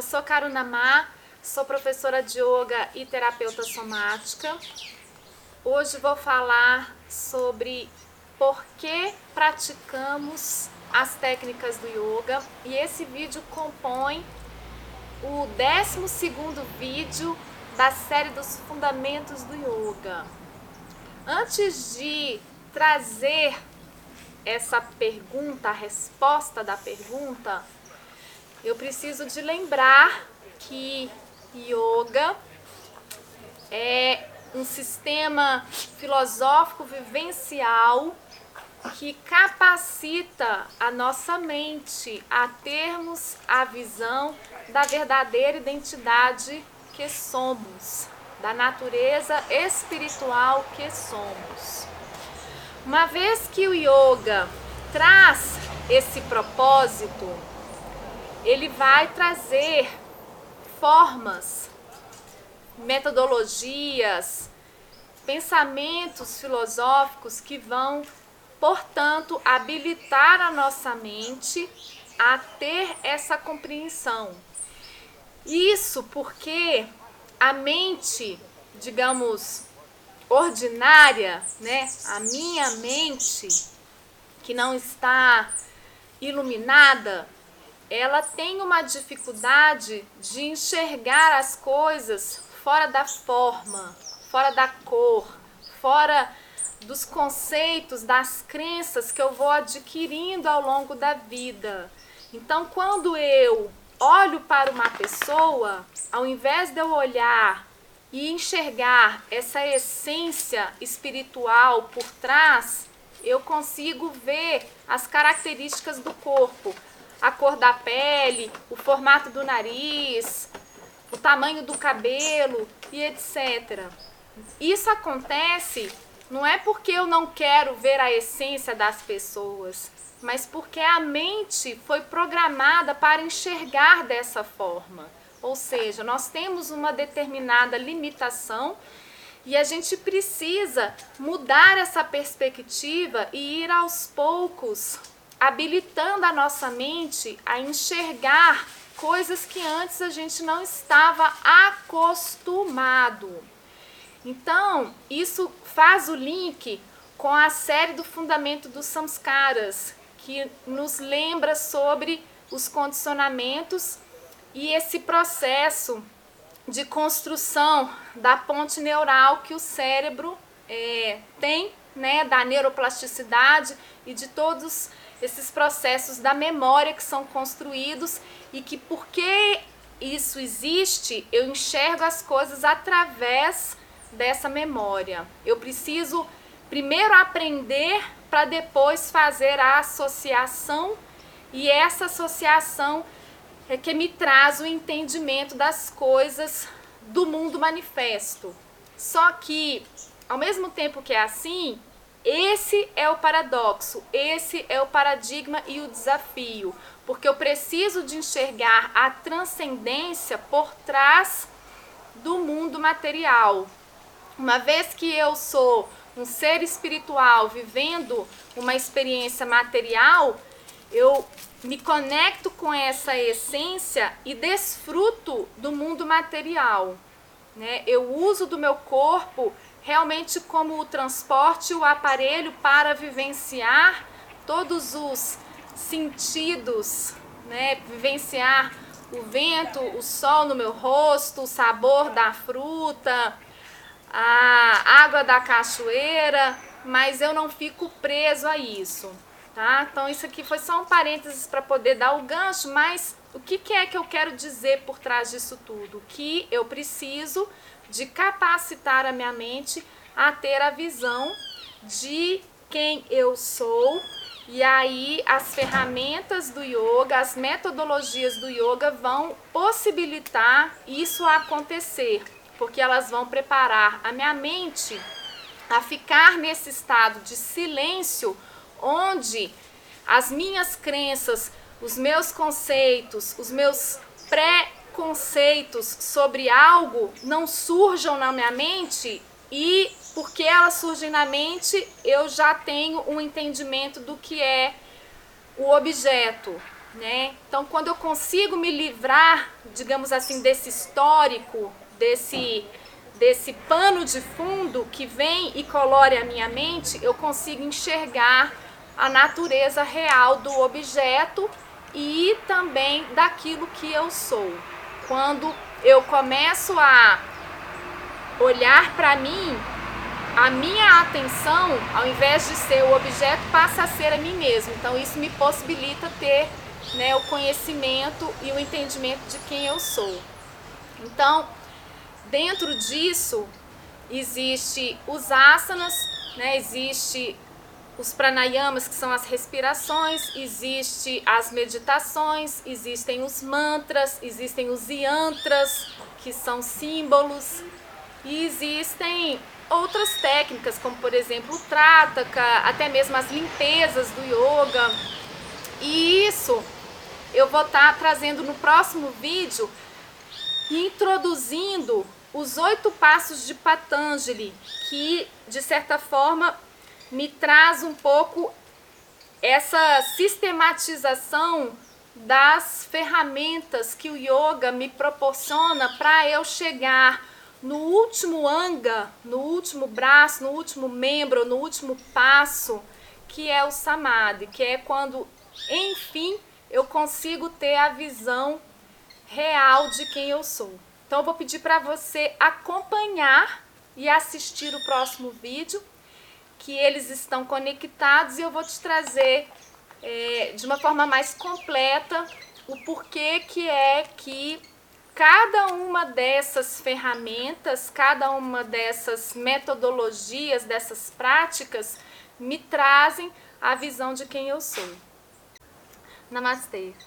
Eu sou Karuna Ma, sou professora de yoga e terapeuta somática. Hoje vou falar sobre por que praticamos as técnicas do yoga e esse vídeo compõe o 12 vídeo da série dos fundamentos do yoga. Antes de trazer essa pergunta, a resposta da pergunta, eu preciso de lembrar que yoga é um sistema filosófico vivencial que capacita a nossa mente a termos a visão da verdadeira identidade que somos, da natureza espiritual que somos. Uma vez que o yoga traz esse propósito, ele vai trazer formas, metodologias, pensamentos filosóficos que vão, portanto, habilitar a nossa mente a ter essa compreensão. Isso porque a mente, digamos, ordinária, né? A minha mente que não está iluminada, ela tem uma dificuldade de enxergar as coisas fora da forma, fora da cor, fora dos conceitos, das crenças que eu vou adquirindo ao longo da vida. Então, quando eu olho para uma pessoa, ao invés de eu olhar e enxergar essa essência espiritual por trás, eu consigo ver as características do corpo, cor da pele, o formato do nariz, o tamanho do cabelo e etc. Isso acontece não é porque eu não quero ver a essência das pessoas, mas porque a mente foi programada para enxergar dessa forma. Ou seja, nós temos uma determinada limitação e a gente precisa mudar essa perspectiva e ir aos poucos habilitando a nossa mente a enxergar coisas que antes a gente não estava acostumado. Então, isso faz o link com a série do fundamento dos samskaras, que nos lembra sobre os condicionamentos e esse processo de construção da ponte neural que o cérebro é, tem, né, da neuroplasticidade e de todos esses processos da memória que são construídos e que porque isso existe, eu enxergo as coisas através dessa memória. Eu preciso primeiro aprender para depois fazer a associação e essa associação é que me traz o entendimento das coisas do mundo manifesto. Só que, ao mesmo tempo que é assim, esse é o paradoxo, esse é o paradigma e o desafio, porque eu preciso de enxergar a transcendência por trás do mundo material. Uma vez que eu sou um ser espiritual vivendo uma experiência material, eu me conecto com essa essência e desfruto do mundo material. Né? Eu uso do meu corpo realmente como o transporte, o aparelho para vivenciar todos os sentidos, né? vivenciar o vento, o sol no meu rosto, o sabor da fruta, a água da cachoeira, mas eu não fico preso a isso. Tá? Então, isso aqui foi só um parênteses para poder dar o gancho, mas o que, que é que eu quero dizer por trás disso tudo? Que eu preciso de capacitar a minha mente a ter a visão de quem eu sou. E aí as ferramentas do yoga, as metodologias do yoga vão possibilitar isso acontecer, porque elas vão preparar a minha mente a ficar nesse estado de silêncio onde as minhas crenças, os meus conceitos, os meus pré-conceitos sobre algo não surjam na minha mente e porque elas surgem na mente, eu já tenho um entendimento do que é o objeto, né? Então, quando eu consigo me livrar, digamos assim, desse histórico, desse desse pano de fundo que vem e colore a minha mente, eu consigo enxergar a natureza real do objeto e também daquilo que eu sou. Quando eu começo a olhar para mim, a minha atenção, ao invés de ser o objeto, passa a ser a mim mesmo. Então isso me possibilita ter né, o conhecimento e o entendimento de quem eu sou. Então, dentro disso, existe os asanas, né, existe os pranayamas, que são as respirações, existe as meditações, existem os mantras, existem os yantras, que são símbolos, e existem outras técnicas, como por exemplo o trataka, até mesmo as limpezas do yoga. E isso eu vou estar tá trazendo no próximo vídeo, introduzindo os oito passos de Patanjali, que de certa forma me traz um pouco essa sistematização das ferramentas que o yoga me proporciona para eu chegar no último anga, no último braço, no último membro, no último passo, que é o samadhi, que é quando, enfim, eu consigo ter a visão real de quem eu sou. Então eu vou pedir para você acompanhar e assistir o próximo vídeo, que eles estão conectados e eu vou te trazer é, de uma forma mais completa o porquê que é que cada uma dessas ferramentas, cada uma dessas metodologias, dessas práticas, me trazem a visão de quem eu sou. Namastê.